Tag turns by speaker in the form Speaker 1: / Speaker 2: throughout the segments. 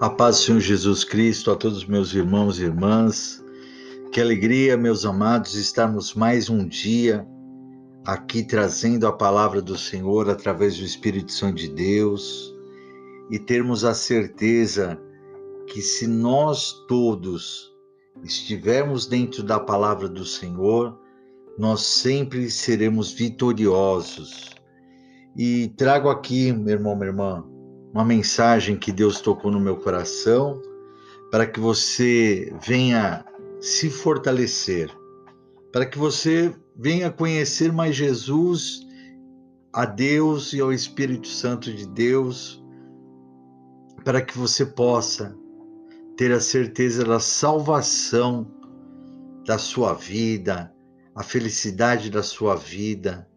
Speaker 1: A paz do Senhor Jesus Cristo a todos meus irmãos e irmãs. Que alegria, meus amados, estarmos mais um dia aqui trazendo a palavra do Senhor através do Espírito Santo de Deus e termos a certeza que se nós todos estivermos dentro da palavra do Senhor, nós sempre seremos vitoriosos. E trago aqui, meu irmão, minha irmã, uma mensagem que Deus tocou no meu coração para que você venha se fortalecer, para que você venha conhecer mais Jesus, a Deus e ao Espírito Santo de Deus, para que você possa ter a certeza da salvação da sua vida, a felicidade da sua vida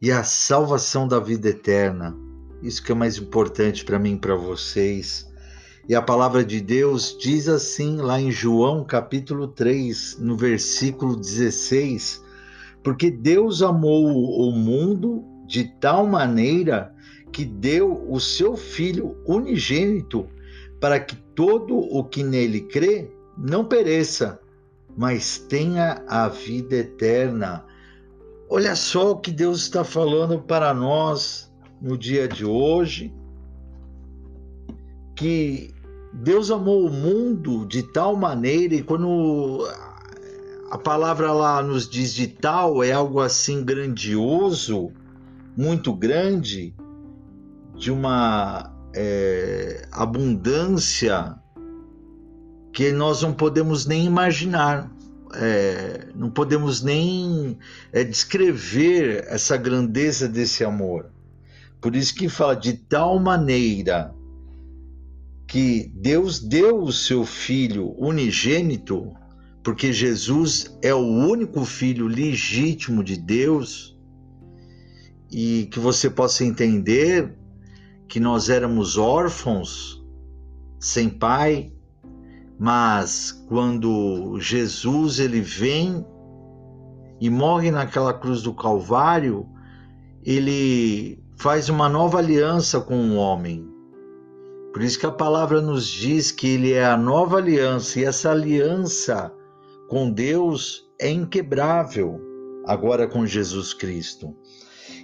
Speaker 1: e a salvação da vida eterna. Isso que é mais importante para mim e para vocês. E a palavra de Deus diz assim lá em João capítulo 3, no versículo 16: Porque Deus amou o mundo de tal maneira que deu o seu Filho unigênito para que todo o que nele crê não pereça, mas tenha a vida eterna. Olha só o que Deus está falando para nós no dia de hoje, que Deus amou o mundo de tal maneira, e quando a palavra lá nos diz de tal, é algo assim grandioso, muito grande, de uma é, abundância que nós não podemos nem imaginar. É, não podemos nem é, descrever essa grandeza desse amor. Por isso que fala de tal maneira que Deus deu o seu filho unigênito, porque Jesus é o único filho legítimo de Deus, e que você possa entender que nós éramos órfãos, sem pai, mas quando Jesus ele vem e morre naquela cruz do Calvário, ele faz uma nova aliança com o homem. Por isso que a palavra nos diz que ele é a nova aliança e essa aliança com Deus é inquebrável agora com Jesus Cristo.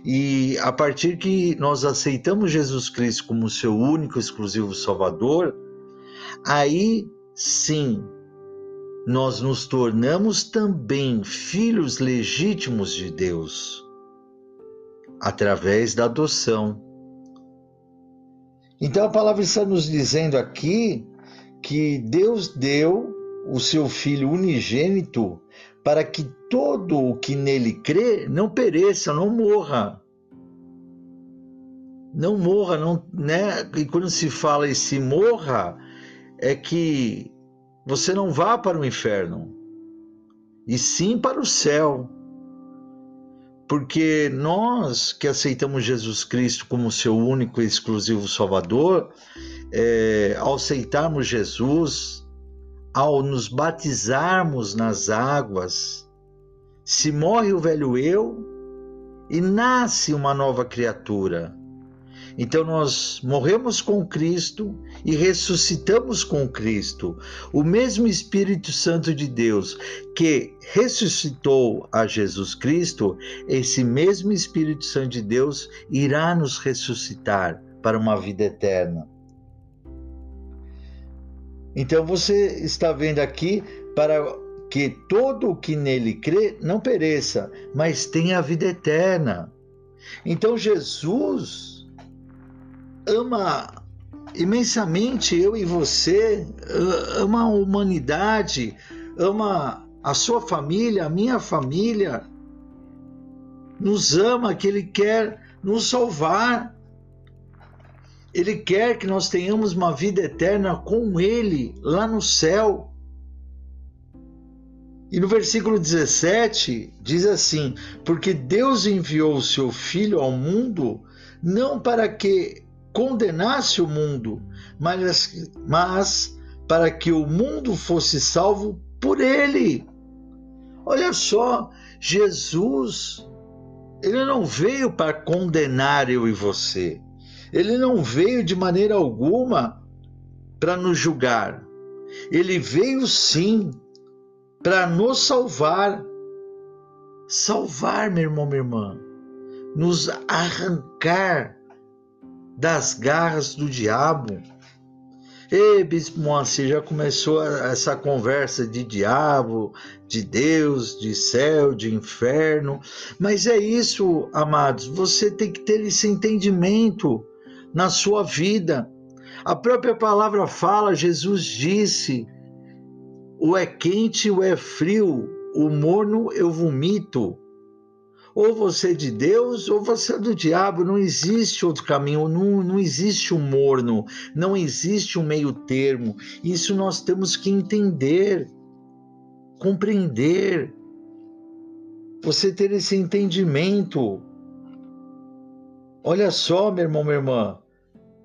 Speaker 1: E a partir que nós aceitamos Jesus Cristo como seu único exclusivo Salvador, aí sim nós nos tornamos também filhos legítimos de Deus através da adoção. Então a palavra está nos dizendo aqui que Deus deu o seu Filho unigênito para que todo o que nele crê não pereça, não morra. Não morra, não, né? E quando se fala esse morra, é que você não vá para o inferno, e sim para o céu. Porque nós que aceitamos Jesus Cristo como seu único e exclusivo Salvador, é, ao aceitarmos Jesus, ao nos batizarmos nas águas, se morre o velho eu e nasce uma nova criatura. Então nós morremos com Cristo e ressuscitamos com Cristo. O mesmo Espírito Santo de Deus que ressuscitou a Jesus Cristo, esse mesmo Espírito Santo de Deus irá nos ressuscitar para uma vida eterna. Então você está vendo aqui para que todo o que nele crê não pereça, mas tenha a vida eterna. Então Jesus ama imensamente eu e você, ama a humanidade, ama a sua família, a minha família, nos ama, que Ele quer nos salvar. Ele quer que nós tenhamos uma vida eterna com Ele lá no céu. E no versículo 17 diz assim: Porque Deus enviou o seu Filho ao mundo não para que condenasse o mundo, mas, mas para que o mundo fosse salvo por ele. Olha só, Jesus, ele não veio para condenar eu e você. Ele não veio de maneira alguma para nos julgar. Ele veio sim para nos salvar. Salvar, meu irmão, minha irmã. Nos arrancar das garras do diabo. Ei, Bispo Moacir, já começou essa conversa de diabo, de Deus, de céu, de inferno. Mas é isso, amados, você tem que ter esse entendimento na sua vida. A própria palavra fala, Jesus disse: o é quente, o é frio, o morno eu vomito. Ou você é de Deus ou você é do diabo. Não existe outro caminho, não, não existe um morno, não existe um meio termo. Isso nós temos que entender, compreender. Você ter esse entendimento. Olha só, meu irmão, minha irmã,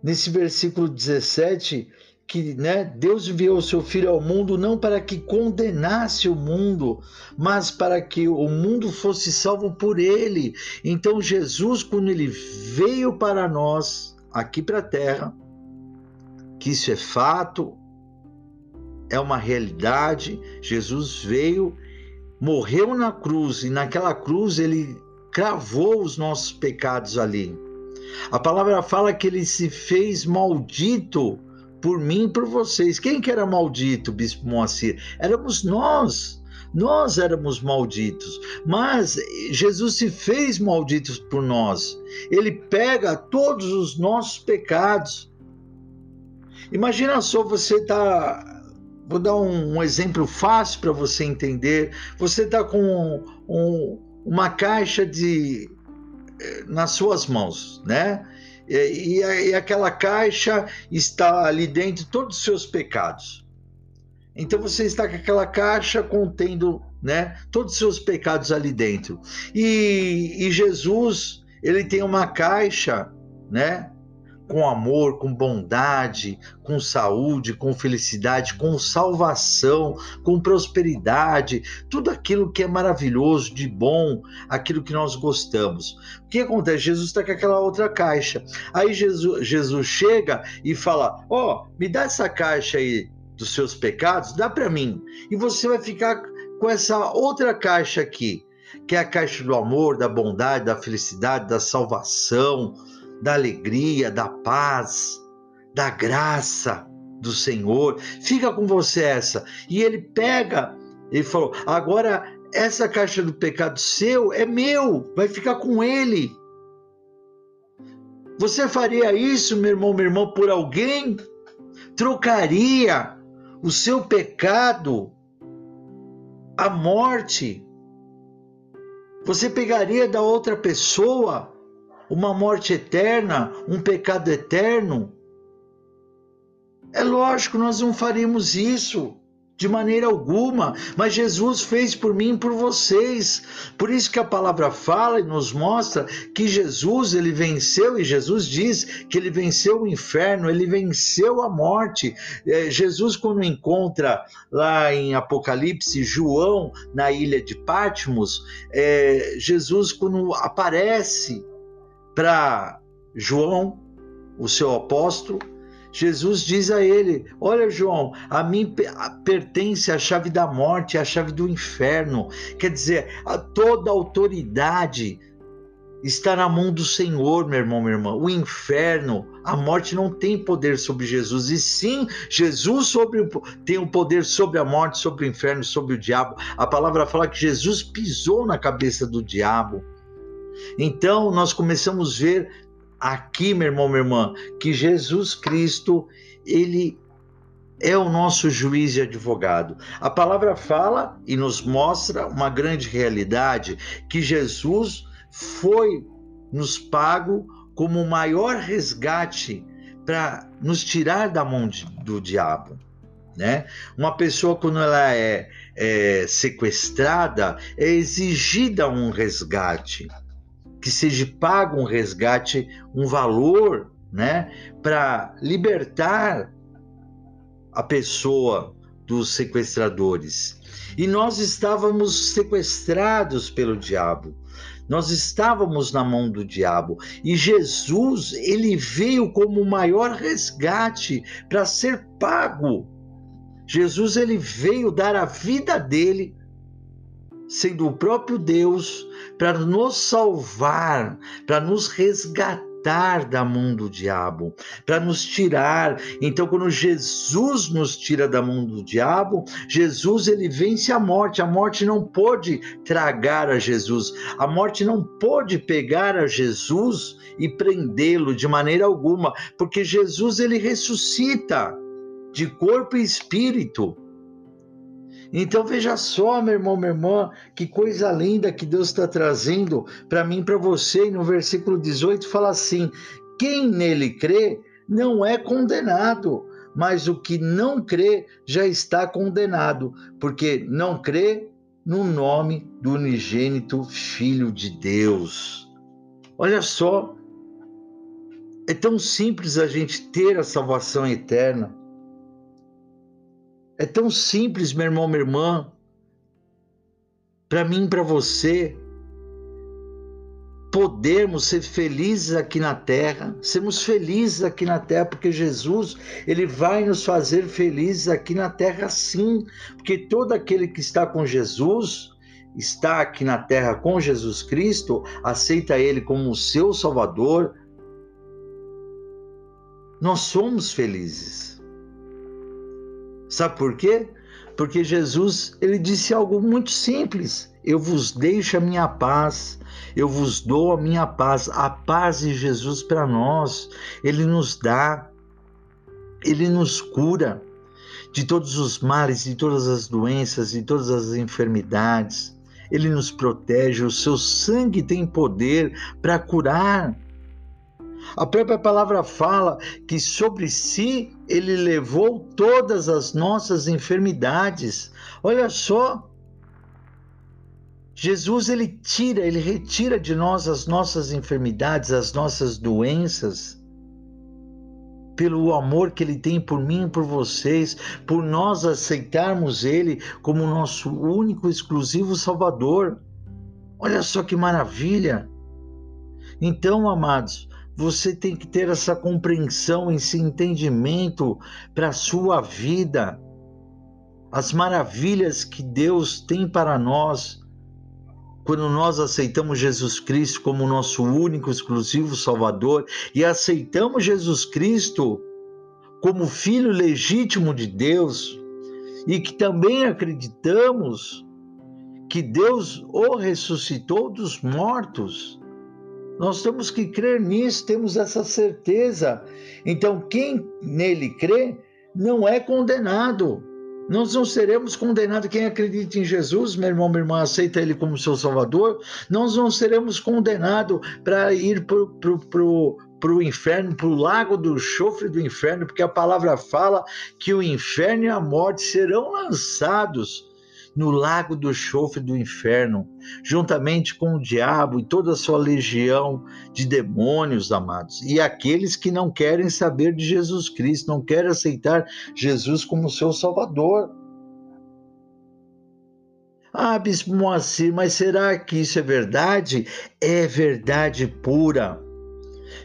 Speaker 1: nesse versículo 17, que né, Deus enviou o seu Filho ao mundo não para que condenasse o mundo, mas para que o mundo fosse salvo por ele. Então, Jesus, quando ele veio para nós, aqui para a terra, que isso é fato, é uma realidade, Jesus veio, morreu na cruz, e naquela cruz ele cravou os nossos pecados ali. A palavra fala que ele se fez maldito por mim e por vocês. Quem que era maldito, Bispo Moacir? Éramos nós. Nós éramos malditos, mas Jesus se fez maldito por nós. Ele pega todos os nossos pecados. Imagina só você tá Vou dar um, um exemplo fácil para você entender. Você está com um, um, uma caixa de eh, nas suas mãos, né? E, e, aquela caixa está ali dentro todos os seus pecados. Então você está com aquela caixa contendo, né, todos os seus pecados ali dentro. E, e Jesus, ele tem uma caixa, né, com amor, com bondade, com saúde, com felicidade, com salvação, com prosperidade, tudo aquilo que é maravilhoso, de bom, aquilo que nós gostamos. O que acontece? Jesus está com aquela outra caixa. Aí Jesus, Jesus chega e fala: Ó, oh, me dá essa caixa aí dos seus pecados, dá para mim. E você vai ficar com essa outra caixa aqui, que é a caixa do amor, da bondade, da felicidade, da salvação da alegria, da paz, da graça do Senhor. Fica com você essa. E ele pega, ele falou: agora essa caixa do pecado seu é meu, vai ficar com ele. Você faria isso, meu irmão, minha irmã, por alguém? Trocaria o seu pecado, a morte? Você pegaria da outra pessoa uma morte eterna, um pecado eterno? É lógico, nós não faríamos isso de maneira alguma, mas Jesus fez por mim e por vocês. Por isso que a palavra fala e nos mostra que Jesus ele venceu e Jesus diz que ele venceu o inferno, ele venceu a morte. É, Jesus quando encontra lá em Apocalipse João na ilha de Patmos, é, Jesus quando aparece para João, o seu apóstolo, Jesus diz a ele: Olha, João, a mim pertence a chave da morte, a chave do inferno. Quer dizer, a toda autoridade está na mão do Senhor, meu irmão, minha irmã. O inferno, a morte não tem poder sobre Jesus. E sim, Jesus sobre, tem o um poder sobre a morte, sobre o inferno, sobre o diabo. A palavra fala que Jesus pisou na cabeça do diabo. Então nós começamos a ver aqui, meu irmão, minha irmã, que Jesus Cristo, ele é o nosso juiz e advogado. A palavra fala e nos mostra uma grande realidade que Jesus foi nos pago como o maior resgate para nos tirar da mão de, do diabo. Né? Uma pessoa, quando ela é, é sequestrada, é exigida um resgate que seja pago um resgate, um valor, né, para libertar a pessoa dos sequestradores. E nós estávamos sequestrados pelo diabo. Nós estávamos na mão do diabo e Jesus, ele veio como o maior resgate para ser pago. Jesus ele veio dar a vida dele sendo o próprio Deus, para nos salvar, para nos resgatar da mão do diabo, para nos tirar. Então, quando Jesus nos tira da mão do diabo, Jesus ele vence a morte. A morte não pode tragar a Jesus. A morte não pode pegar a Jesus e prendê-lo de maneira alguma, porque Jesus ele ressuscita de corpo e espírito. Então veja só, meu irmão, minha irmã, que coisa linda que Deus está trazendo para mim, para você. E no versículo 18 fala assim: quem nele crê não é condenado, mas o que não crê já está condenado, porque não crê no nome do unigênito Filho de Deus. Olha só, é tão simples a gente ter a salvação eterna. É tão simples, meu irmão, minha irmã. Para mim, para você, podermos ser felizes aqui na terra, sermos felizes aqui na terra, porque Jesus, ele vai nos fazer felizes aqui na terra sim, porque todo aquele que está com Jesus, está aqui na terra com Jesus Cristo, aceita ele como o seu Salvador, nós somos felizes. Sabe por quê? Porque Jesus, ele disse algo muito simples: Eu vos deixo a minha paz, eu vos dou a minha paz, a paz de Jesus para nós. Ele nos dá, ele nos cura de todos os males, de todas as doenças, de todas as enfermidades. Ele nos protege, o seu sangue tem poder para curar. A própria palavra fala que sobre si ele levou todas as nossas enfermidades. Olha só. Jesus ele tira, ele retira de nós as nossas enfermidades, as nossas doenças, pelo amor que ele tem por mim e por vocês, por nós aceitarmos ele como nosso único exclusivo salvador. Olha só que maravilha. Então, amados, você tem que ter essa compreensão, esse entendimento para a sua vida. As maravilhas que Deus tem para nós quando nós aceitamos Jesus Cristo como nosso único, exclusivo Salvador e aceitamos Jesus Cristo como Filho legítimo de Deus e que também acreditamos que Deus o ressuscitou dos mortos. Nós temos que crer nisso, temos essa certeza. Então, quem nele crê não é condenado. Nós não seremos condenados. Quem acredita em Jesus, meu irmão, minha irmã, aceita Ele como seu Salvador, nós não seremos condenados para ir para o inferno, para o lago do chofre do inferno, porque a palavra fala que o inferno e a morte serão lançados no lago do chofre do inferno, juntamente com o diabo e toda a sua legião de demônios, amados, e aqueles que não querem saber de Jesus Cristo, não querem aceitar Jesus como seu Salvador. Ah, Bispo Moacir, mas será que isso é verdade? É verdade pura.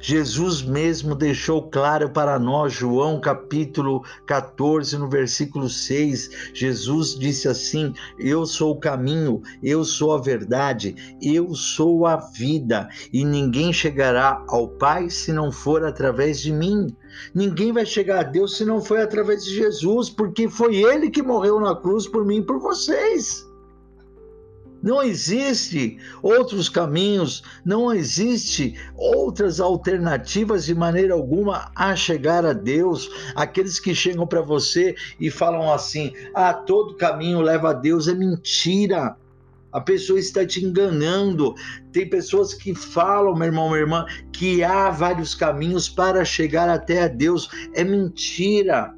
Speaker 1: Jesus mesmo deixou claro para nós, João capítulo 14, no versículo 6, Jesus disse assim: Eu sou o caminho, eu sou a verdade, eu sou a vida, e ninguém chegará ao Pai se não for através de mim. Ninguém vai chegar a Deus se não for através de Jesus, porque foi Ele que morreu na cruz por mim e por vocês. Não existe outros caminhos, não existe outras alternativas de maneira alguma a chegar a Deus. Aqueles que chegam para você e falam assim: "Ah, todo caminho leva a Deus", é mentira. A pessoa está te enganando. Tem pessoas que falam, meu irmão, minha irmã, que há vários caminhos para chegar até a Deus. É mentira.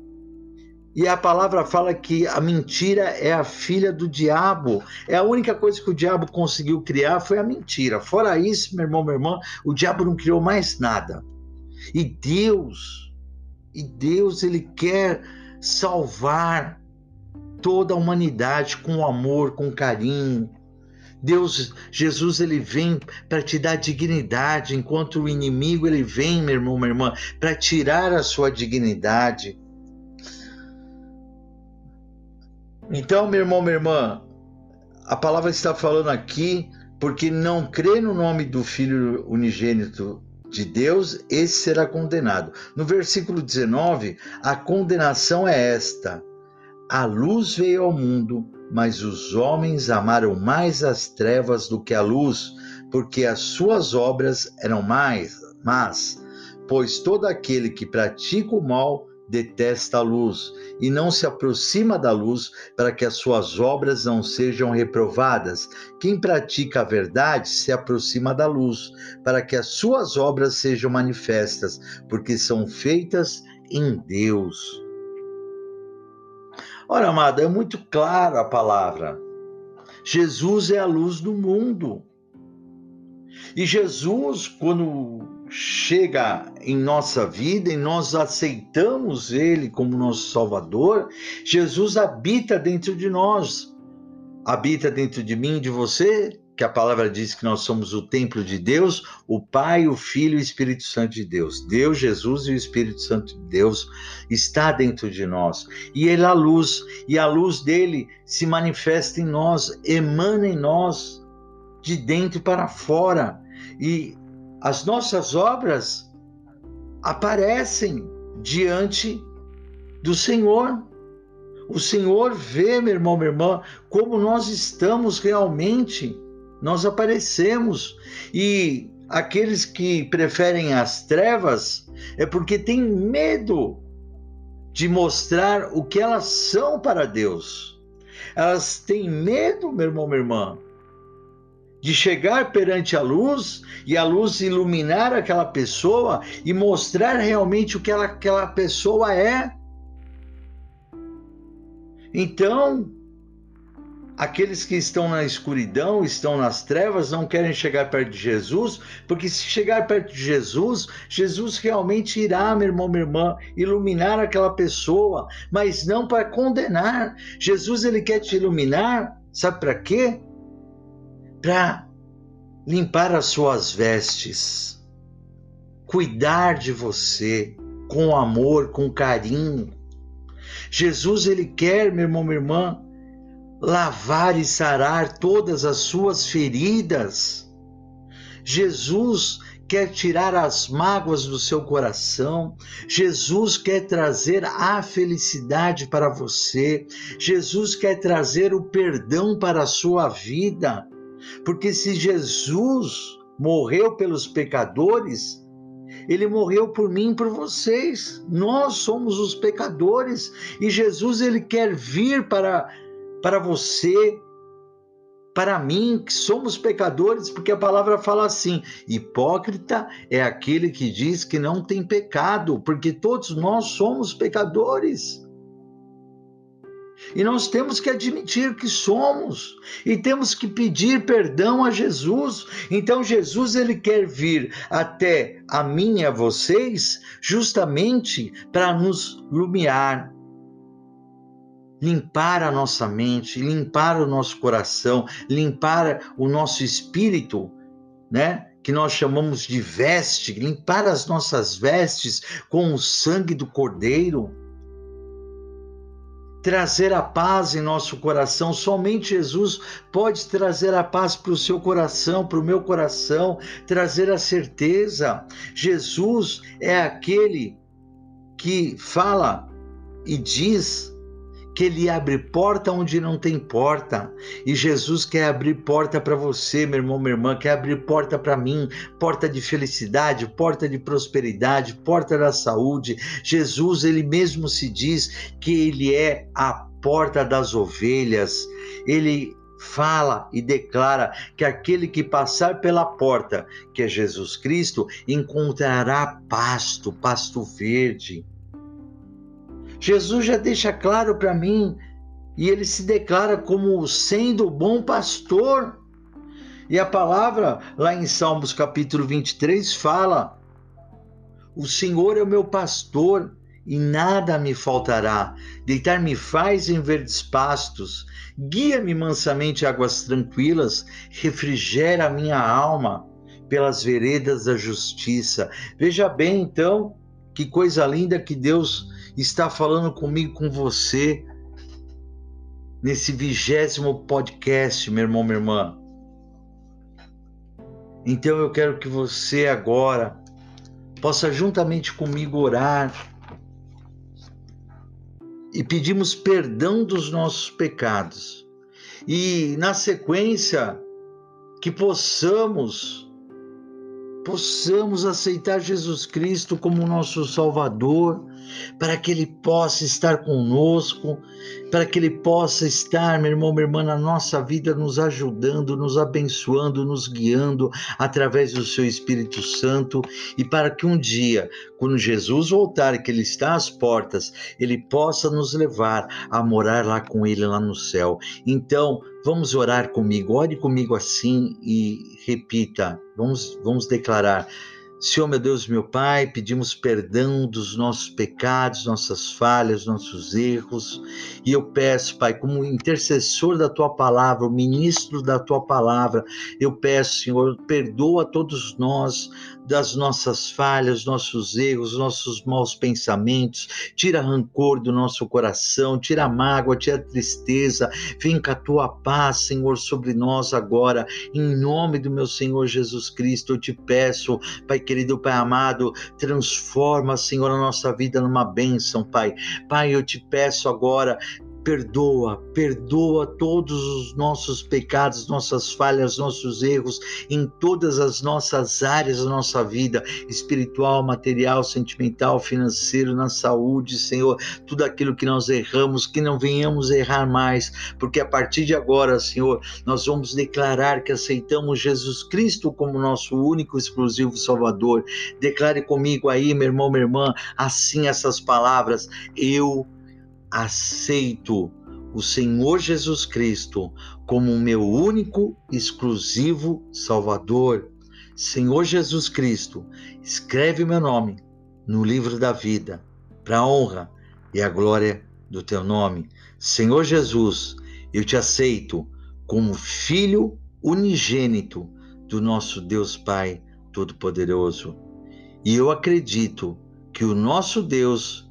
Speaker 1: E a palavra fala que a mentira é a filha do diabo. É a única coisa que o diabo conseguiu criar foi a mentira. Fora isso, meu irmão, minha irmã, o diabo não criou mais nada. E Deus, e Deus ele quer salvar toda a humanidade com amor, com carinho. Deus, Jesus, ele vem para te dar dignidade, enquanto o inimigo ele vem, meu irmão, minha irmã, para tirar a sua dignidade. Então, meu irmão, minha irmã, a palavra está falando aqui porque não crê no nome do Filho unigênito de Deus, esse será condenado. No versículo 19, a condenação é esta: a luz veio ao mundo, mas os homens amaram mais as trevas do que a luz, porque as suas obras eram mais más. Pois todo aquele que pratica o mal detesta a luz e não se aproxima da luz para que as suas obras não sejam reprovadas. Quem pratica a verdade se aproxima da luz para que as suas obras sejam manifestas, porque são feitas em Deus. Ora, amada, é muito clara a palavra. Jesus é a luz do mundo. E Jesus, quando chega em nossa vida e nós aceitamos Ele como nosso Salvador, Jesus habita dentro de nós. Habita dentro de mim, de você, que a palavra diz que nós somos o templo de Deus, o Pai, o Filho e o Espírito Santo de Deus. Deus, Jesus e o Espírito Santo de Deus está dentro de nós. E Ele é a luz, e a luz dele se manifesta em nós, emana em nós, de dentro para fora. E as nossas obras aparecem diante do Senhor. O Senhor vê, meu irmão, minha irmã, como nós estamos realmente nós aparecemos. E aqueles que preferem as trevas é porque têm medo de mostrar o que elas são para Deus. Elas têm medo, meu irmão, minha irmã, de chegar perante a luz e a luz iluminar aquela pessoa e mostrar realmente o que ela, aquela pessoa é. Então, aqueles que estão na escuridão, estão nas trevas, não querem chegar perto de Jesus, porque se chegar perto de Jesus, Jesus realmente irá, meu irmão, minha irmã, iluminar aquela pessoa, mas não para condenar. Jesus ele quer te iluminar, sabe para quê? Para limpar as suas vestes, cuidar de você com amor, com carinho. Jesus ele quer, meu irmão, minha irmã, lavar e sarar todas as suas feridas. Jesus quer tirar as mágoas do seu coração. Jesus quer trazer a felicidade para você. Jesus quer trazer o perdão para a sua vida. Porque se Jesus morreu pelos pecadores, ele morreu por mim e por vocês. Nós somos os pecadores e Jesus ele quer vir para para você, para mim, que somos pecadores, porque a palavra fala assim: hipócrita é aquele que diz que não tem pecado, porque todos nós somos pecadores. E nós temos que admitir que somos e temos que pedir perdão a Jesus. Então Jesus ele quer vir até a mim e a vocês justamente para nos lumiar, limpar a nossa mente, limpar o nosso coração, limpar o nosso espírito, né? Que nós chamamos de veste, limpar as nossas vestes com o sangue do Cordeiro. Trazer a paz em nosso coração, somente Jesus pode trazer a paz para o seu coração, para o meu coração, trazer a certeza. Jesus é aquele que fala e diz que ele abre porta onde não tem porta. E Jesus quer abrir porta para você, meu irmão, minha irmã, quer abrir porta para mim, porta de felicidade, porta de prosperidade, porta da saúde. Jesus, ele mesmo se diz que ele é a porta das ovelhas. Ele fala e declara que aquele que passar pela porta, que é Jesus Cristo, encontrará pasto, pasto verde. Jesus já deixa claro para mim e ele se declara como sendo o bom pastor. E a palavra lá em Salmos capítulo 23 fala: O Senhor é o meu pastor e nada me faltará. Deitar-me faz em verdes pastos, guia-me mansamente a águas tranquilas, refrigera a minha alma pelas veredas da justiça. Veja bem, então, que coisa linda que Deus está falando comigo, com você, nesse vigésimo podcast, meu irmão, minha irmã. Então eu quero que você agora possa juntamente comigo orar e pedimos perdão dos nossos pecados. E na sequência que possamos possamos aceitar Jesus Cristo como nosso Salvador, para que Ele possa estar conosco, para que Ele possa estar, meu irmão, minha irmã, na nossa vida, nos ajudando, nos abençoando, nos guiando através do Seu Espírito Santo, e para que um dia, quando Jesus voltar, que Ele está às portas, Ele possa nos levar a morar lá com Ele, lá no céu. Então, Vamos orar comigo, ore comigo assim e repita. Vamos, vamos declarar. Senhor, meu Deus, meu Pai, pedimos perdão dos nossos pecados, nossas falhas, nossos erros. E eu peço, Pai, como intercessor da tua palavra, ministro da tua palavra, eu peço, Senhor, perdoa todos nós das nossas falhas, nossos erros, nossos maus pensamentos, tira rancor do nosso coração, tira mágoa, tira tristeza, vem com a tua paz, Senhor, sobre nós agora, em nome do meu Senhor Jesus Cristo, eu te peço, Pai querido, Pai amado, transforma, Senhor, a nossa vida numa bênção, Pai. Pai, eu te peço agora, perdoa, perdoa todos os nossos pecados, nossas falhas, nossos erros em todas as nossas áreas da nossa vida, espiritual, material, sentimental, financeiro, na saúde, Senhor, tudo aquilo que nós erramos, que não venhamos errar mais, porque a partir de agora, Senhor, nós vamos declarar que aceitamos Jesus Cristo como nosso único exclusivo Salvador. Declare comigo aí, meu irmão, minha irmã, assim essas palavras: eu aceito o Senhor Jesus Cristo como o meu único, exclusivo Salvador. Senhor Jesus Cristo, escreve meu nome no livro da vida, para a honra e a glória do teu nome. Senhor Jesus, eu te aceito como filho unigênito do nosso Deus Pai Todo-Poderoso. E eu acredito que o nosso Deus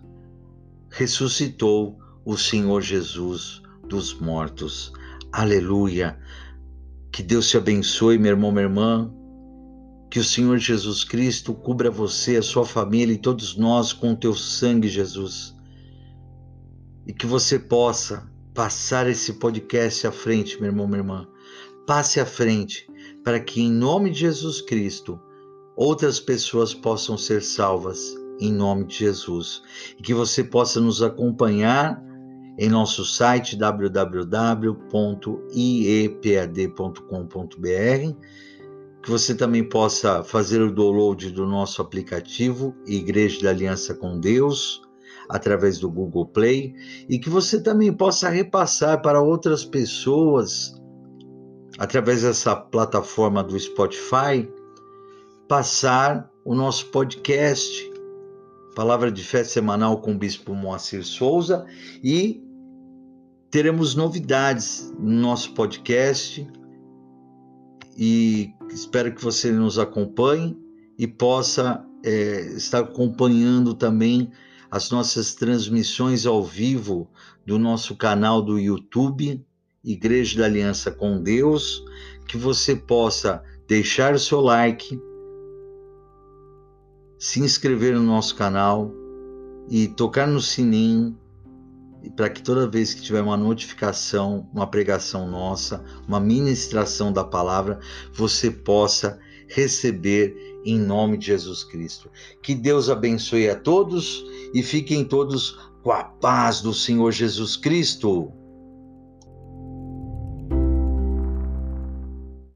Speaker 1: ressuscitou o Senhor Jesus dos mortos. Aleluia. Que Deus te abençoe, meu irmão, minha irmã. Que o Senhor Jesus Cristo cubra você, a sua família e todos nós com o teu sangue, Jesus. E que você possa passar esse podcast à frente, meu irmão, minha irmã. Passe à frente, para que em nome de Jesus Cristo outras pessoas possam ser salvas em nome de Jesus. E que você possa nos acompanhar em nosso site www.iepad.com.br, que você também possa fazer o download do nosso aplicativo Igreja da Aliança com Deus através do Google Play e que você também possa repassar para outras pessoas através dessa plataforma do Spotify passar o nosso podcast Palavra de Fé semanal com o Bispo Moacir Souza. E teremos novidades no nosso podcast. E espero que você nos acompanhe e possa é, estar acompanhando também as nossas transmissões ao vivo do nosso canal do YouTube, Igreja da Aliança com Deus, que você possa deixar o seu like, se inscrever no nosso canal e tocar no sininho para que toda vez que tiver uma notificação, uma pregação nossa, uma ministração da palavra, você possa receber em nome de Jesus Cristo. Que Deus abençoe a todos e fiquem todos com a paz do Senhor Jesus Cristo.